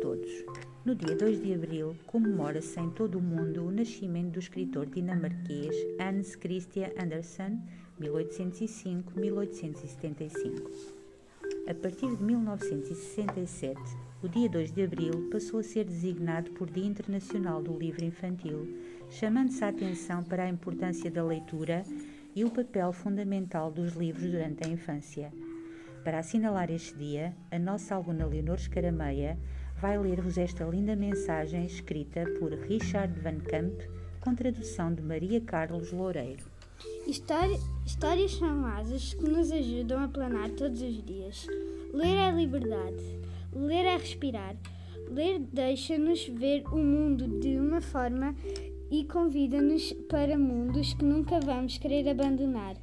todos. No dia 2 de abril, comemora-se em todo o mundo o nascimento do escritor dinamarquês Hans Christian Andersen, 1805-1875. A partir de 1967, o dia 2 de abril passou a ser designado por Dia Internacional do Livro Infantil, chamando-se a atenção para a importância da leitura e o papel fundamental dos livros durante a infância. Para assinalar este dia, a nossa aluna Leonor Escarameia vai ler-vos esta linda mensagem escrita por Richard Van Camp, com tradução de Maria Carlos Loureiro. História, histórias são asas que nos ajudam a planar todos os dias. Ler é liberdade, ler é respirar. Ler deixa-nos ver o mundo de uma forma e convida-nos para mundos que nunca vamos querer abandonar.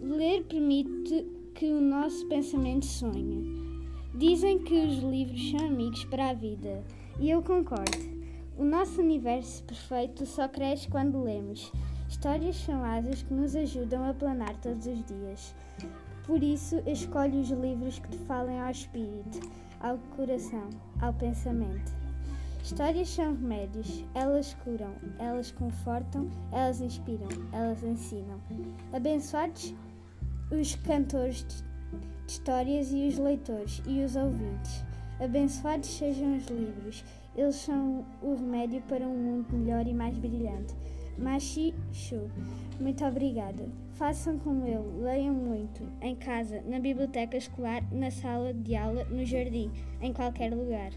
Ler permite que o nosso pensamento sonha. Dizem que os livros são amigos para a vida, e eu concordo. O nosso universo perfeito só cresce quando lemos. Histórias são asas que nos ajudam a planar todos os dias. Por isso, escolho os livros que te falem ao espírito, ao coração, ao pensamento. Histórias são remédios, elas curam, elas confortam, elas inspiram, elas ensinam. Abençoados os cantores de histórias e os leitores e os ouvintes. Abençoados sejam os livros, eles são o remédio para um mundo melhor e mais brilhante. Machi Shu, muito obrigada. Façam como eu, leiam muito, em casa, na biblioteca escolar, na sala de aula, no jardim, em qualquer lugar.